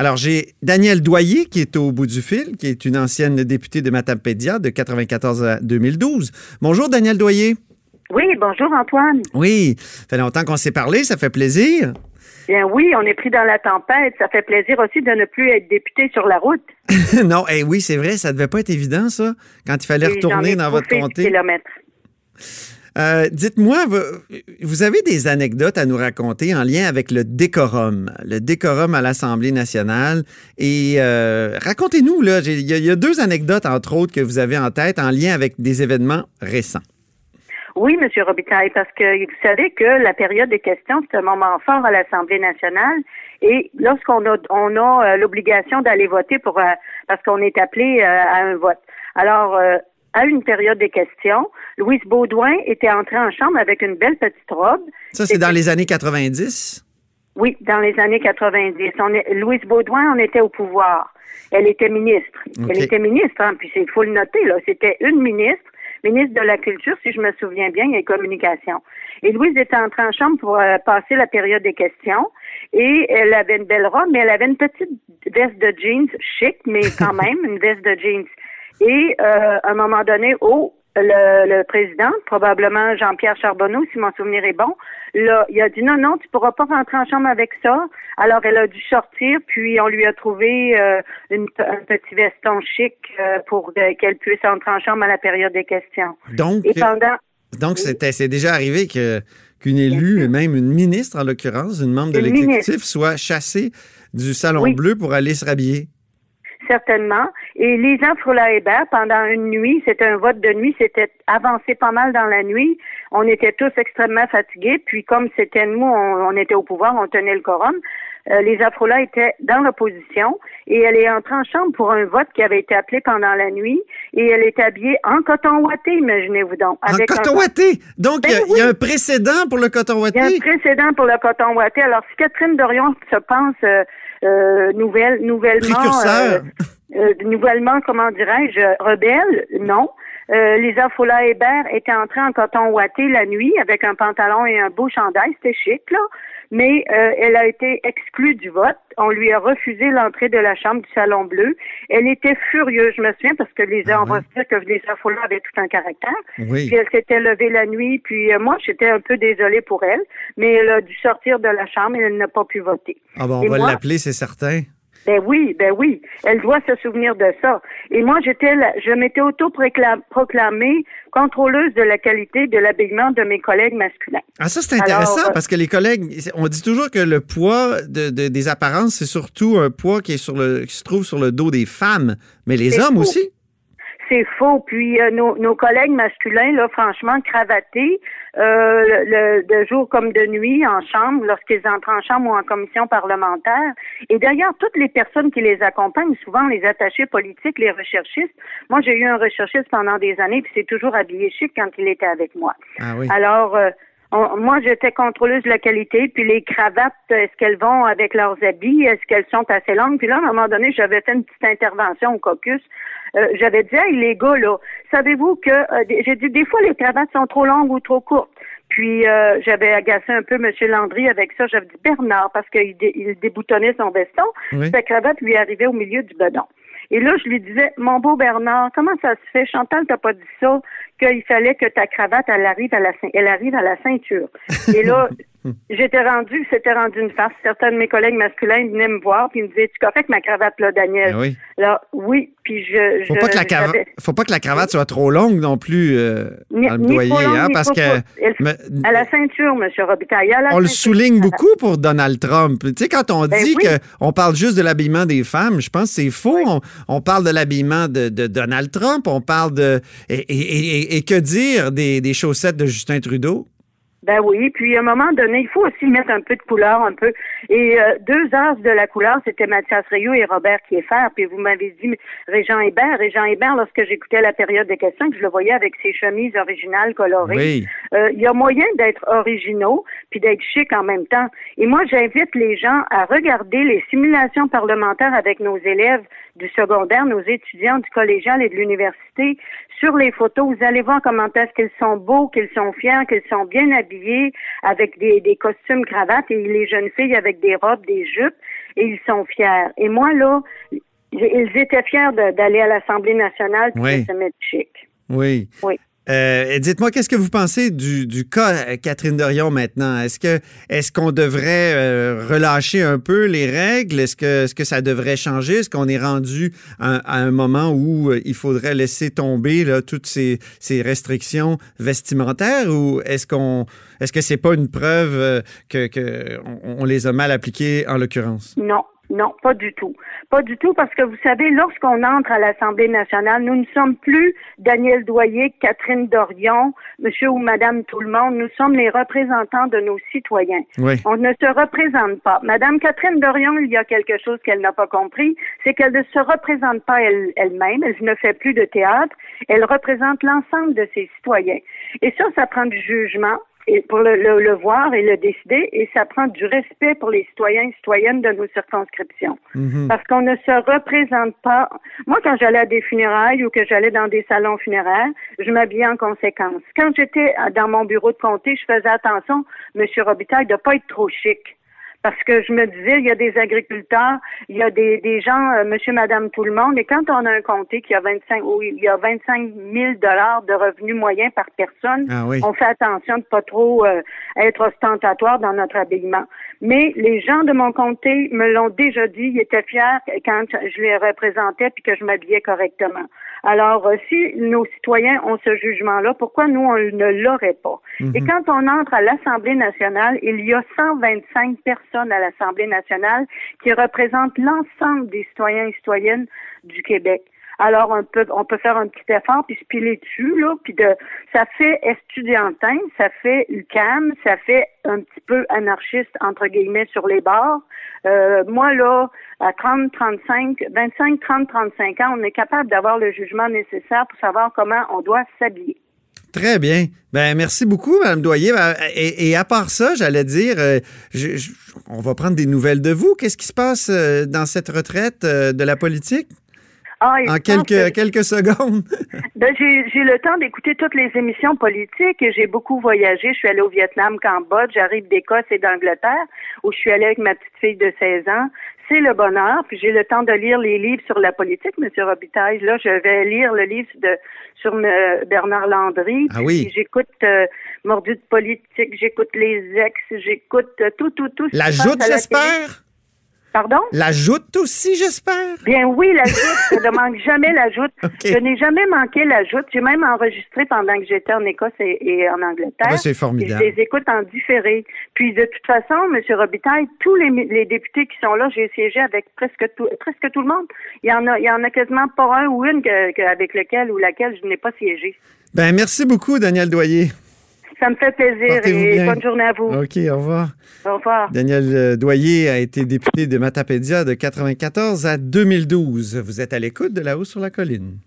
Alors, j'ai Danielle Doyer qui est au bout du fil, qui est une ancienne députée de Matapédia de 94 à 2012. Bonjour, Danielle Doyer. Oui, bonjour, Antoine. Oui, ça fait longtemps qu'on s'est parlé, ça fait plaisir. Bien oui, on est pris dans la tempête. Ça fait plaisir aussi de ne plus être député sur la route. non, eh oui, c'est vrai, ça devait pas être évident, ça, quand il fallait retourner dans votre comté. Euh, dites-moi, vous, avez des anecdotes à nous raconter en lien avec le décorum, le décorum à l'Assemblée nationale. Et euh, racontez-nous, là, il y, a deux anecdotes, entre autres, que vous avez en tête en lien avec des événements récents. Oui, M. Robitaille, parce que vous savez que la période des questions, c'est un moment fort à l'Assemblée nationale. Et lorsqu'on a, on a euh, l'obligation d'aller voter pour parce qu'on est appelé à un vote. Alors, à une période des questions, Louise Baudouin était entrée en chambre avec une belle petite robe. Ça, c'est dans les années 90? Oui, dans les années 90. Louise Baudouin, on était au pouvoir. Elle était ministre. Elle était ministre, hein, puis il faut le noter, là. C'était une ministre, ministre de la Culture, si je me souviens bien, et communication. Et Louise était entrée en chambre pour euh, passer la période des questions. Et elle avait une belle robe, mais elle avait une petite veste de jeans chic, mais quand même, une veste de jeans et euh, à un moment donné, oh, le, président, probablement Jean-Pierre Charbonneau, si mon souvenir est bon, là, il a dit non, non, tu pourras pas rentrer en chambre avec ça. Alors, elle a dû sortir, puis on lui a trouvé euh, une, un petit veston chic euh, pour qu'elle puisse entrer en chambre à la période des questions. Donc, donc c'était, c'est déjà arrivé que qu'une élue, même une ministre en l'occurrence, une membre de l'exécutif, soit chassée du Salon Bleu pour aller se rhabiller certainement. Et Lisa Froula-Hébert, pendant une nuit, c'était un vote de nuit, c'était avancé pas mal dans la nuit. On était tous extrêmement fatigués. Puis comme c'était nous, on, était au pouvoir, on tenait le quorum. Euh, Lisa Froula était dans l'opposition et elle est entrée en chambre pour un vote qui avait été appelé pendant la nuit et elle est habillée en coton ouaté, imaginez-vous donc. en coton ouaté? Donc, ben il y, a un précédent pour le coton ouaté? Il y a un précédent pour le coton ouaté. Alors, si Catherine Dorion se pense euh, euh, nouvelle, nouvellement, euh, euh, nouvellement, comment dirais-je, rebelle, non. Euh, Lisa Foula Hébert était entrée en coton ouaté la nuit avec un pantalon et un beau chandail, c'était chic, là. Mais euh, elle a été exclue du vote. On lui a refusé l'entrée de la chambre du Salon Bleu. Elle était furieuse, je me souviens, parce que Lisa, ah on va se dire que Lisa Foula avait tout un caractère. Oui. Puis elle s'était levée la nuit, puis euh, moi, j'étais un peu désolée pour elle, mais elle a dû sortir de la chambre et elle n'a pas pu voter. Ah bon, on va l'appeler, c'est certain? Ben oui, ben oui. Elle doit se souvenir de ça. Et moi, j'étais, je m'étais auto-proclamée contrôleuse de la qualité de l'habillement de mes collègues masculins. Ah, ça, c'est intéressant euh, parce que les collègues, on dit toujours que le poids de, des apparences, c'est surtout un poids qui, est sur le, qui se trouve sur le dos des femmes, mais les hommes aussi c'est faux. Puis euh, nos, nos, collègues masculins, là, franchement, cravatés, euh, le, de jour comme de nuit, en chambre, lorsqu'ils entrent en chambre ou en commission parlementaire. Et d'ailleurs, toutes les personnes qui les accompagnent, souvent les attachés politiques, les recherchistes. Moi, j'ai eu un recherchiste pendant des années, puis c'est toujours habillé chic quand il était avec moi. Ah oui. Alors, moi, j'étais contrôleuse de la qualité, puis les cravates, est-ce qu'elles vont avec leurs habits, est-ce qu'elles sont assez longues? Puis là, à un moment donné, j'avais fait une petite intervention au caucus. Euh, j'avais dit, hey, les gars, là, savez-vous que, euh, j'ai dit, des fois, les cravates sont trop longues ou trop courtes. Puis, euh, j'avais agacé un peu M. Landry avec ça. J'avais dit, Bernard, parce qu'il il déboutonnait son veston, sa cravate lui arrivait au milieu du bedon. Et là, je lui disais, mon beau Bernard, comment ça se fait? Chantal, t'as pas dit ça, qu'il fallait que ta cravate, elle arrive à la, elle arrive à la ceinture. Et là, J'étais rendu, c'était rendu une farce. Certains de mes collègues masculins venaient me voir puis me disaient, tu correct ma cravate là, Daniel? Ben oui. Là, oui, puis je. Faut pas que la cravate, faut pas que la cravate soit trop longue non plus euh, dans le doyer, hein, parce que. à la ceinture, M. Robitaille. on le souligne beaucoup pour Donald Trump. Tu sais, quand on ben dit qu'on parle juste de l'habillement des femmes, je pense que c'est faux. On, parle de l'habillement de, Donald Trump, on parle de. Et, que dire des, des chaussettes de Justin Trudeau? Ben oui, puis à un moment donné, il faut aussi mettre un peu de couleur, un peu. Et euh, deux as de la couleur, c'était Mathias Rioux et Robert Kieffer. Puis vous m'avez dit Régent Hébert. Régent Hébert, lorsque j'écoutais la période des questions, que je le voyais avec ses chemises originales colorées. Euh, il y a moyen d'être originaux puis d'être chic en même temps. Et moi, j'invite les gens à regarder les simulations parlementaires avec nos élèves du secondaire, nos étudiants du collégial et de l'université, sur les photos, vous allez voir comment est-ce qu'ils sont beaux, qu'ils sont fiers, qu'ils sont bien habillés avec des, des costumes cravates et les jeunes filles avec des robes, des jupes et ils sont fiers. Et moi, là, ils étaient fiers d'aller à l'Assemblée nationale pour se mettre chic. Oui. Oui. Euh, dites-moi, qu'est-ce que vous pensez du, cas euh, Catherine Dorion maintenant? Est-ce que est-ce qu'on devrait euh, relâcher un peu les règles? Est-ce que ça devrait changer? Est-ce qu'on est rendu à, un moment où il faudrait laisser tomber toutes ces, restrictions vestimentaires ou est-ce qu'on est-ce que c'est pas une preuve que, les a mal appliquées en l'occurrence? Non, non, pas du tout. Pas du tout, parce que vous savez, lorsqu'on entre à l'Assemblée nationale, nous ne sommes plus Daniel Doyer, Catherine Dorion, monsieur ou madame tout le monde. Nous sommes les représentants de nos citoyens. On ne se représente pas. Madame Catherine Dorion, il y a quelque chose qu'elle n'a pas compris, c'est qu'elle ne se représente pas elle-même. Elle, ne fait plus de théâtre. Elle représente l'ensemble de ses citoyens. Et ça, ça prend du jugement et pour le, le, voir et le décider, et ça prend du respect pour les citoyens et citoyennes de nos circonscriptions. Mhm. Parce qu'on ne se représente pas. Moi, quand j'allais à des funérailles ou que j'allais dans des salons funéraires, je m'habillais en conséquence. Quand j'étais dans mon bureau de comté, je faisais attention, M. Robitaille, de pas être trop chic parce que je me disais, il y a des agriculteurs, il y a des, des gens, euh, monsieur, madame, tout le monde, et quand on a un comté qui a 25, oui, il y a 25 000 dollars de revenus moyens par personne, ah on fait attention de pas trop euh, être ostentatoire dans notre habillement. Mais les gens de mon comté me l'ont déjà dit, ils étaient fiers quand je les représentais puis que je m'habillais correctement. Alors, euh, si nos citoyens ont ce jugement-là, pourquoi nous, on ne l'aurait pas? Mhm. Et quand on entre à l'Assemblée nationale, il y a 125 personnes à l'Assemblée nationale qui représentent l'ensemble des citoyens et citoyennes du Québec. Alors on peut on peut faire un petit effort puis se piler dessus là, puis de ça fait estudiantin, ça fait UCAM, ça fait un petit peu anarchiste entre guillemets sur les bords. Euh, moi là à 30, 35, 25, 30, 35 ans, on est capable d'avoir le jugement nécessaire pour savoir comment on doit s'habiller. Très bien. Ben merci beaucoup, Mme Doyer. Ben, et, à part ça, j'allais dire, euh, on va prendre des nouvelles de vous. Qu'est-ce qui se passe euh, dans cette retraite de la politique? Ah, en quelques, quelques secondes. ben, j'ai le temps d'écouter toutes les émissions politiques et j'ai beaucoup voyagé. Je suis allée au Vietnam, Cambodge, j'arrive d'Écosse et d'Angleterre où je suis allée avec ma petite fille de 16 ans. C'est le bonheur. Puis j'ai le temps de lire les livres sur la politique, M. Robitaille. Là, je vais lire le livre de sur euh, Bernard Landry. Ah oui. J'écoute euh, Mordu de politique, j'écoute les ex, j'écoute euh, tout, tout, tout. La joute, j'espère? Pardon? La joute aussi, j'espère? Bien oui, la joute. je ne manque jamais la joute. Je n'ai jamais manqué la joute. J'ai même enregistré pendant que j'étais en Écosse et, en Angleterre. Ah, c'est formidable. je les écoute en différé. Puis de toute façon, M. Robitaille, tous les, députés qui sont là, j'ai siégé avec presque tout, presque tout le monde. Il y en a, il y en a quasiment pas un ou une avec lequel ou laquelle je n'ai pas siégé. Ben merci beaucoup, Daniel Doyer. Ça me fait plaisir et bonne journée à vous. OK, au revoir. Au revoir. Daniel euh, Doyer a été député de Matapédia de 1994 à 2012. Vous êtes à l'écoute de La Haut sur la Colline.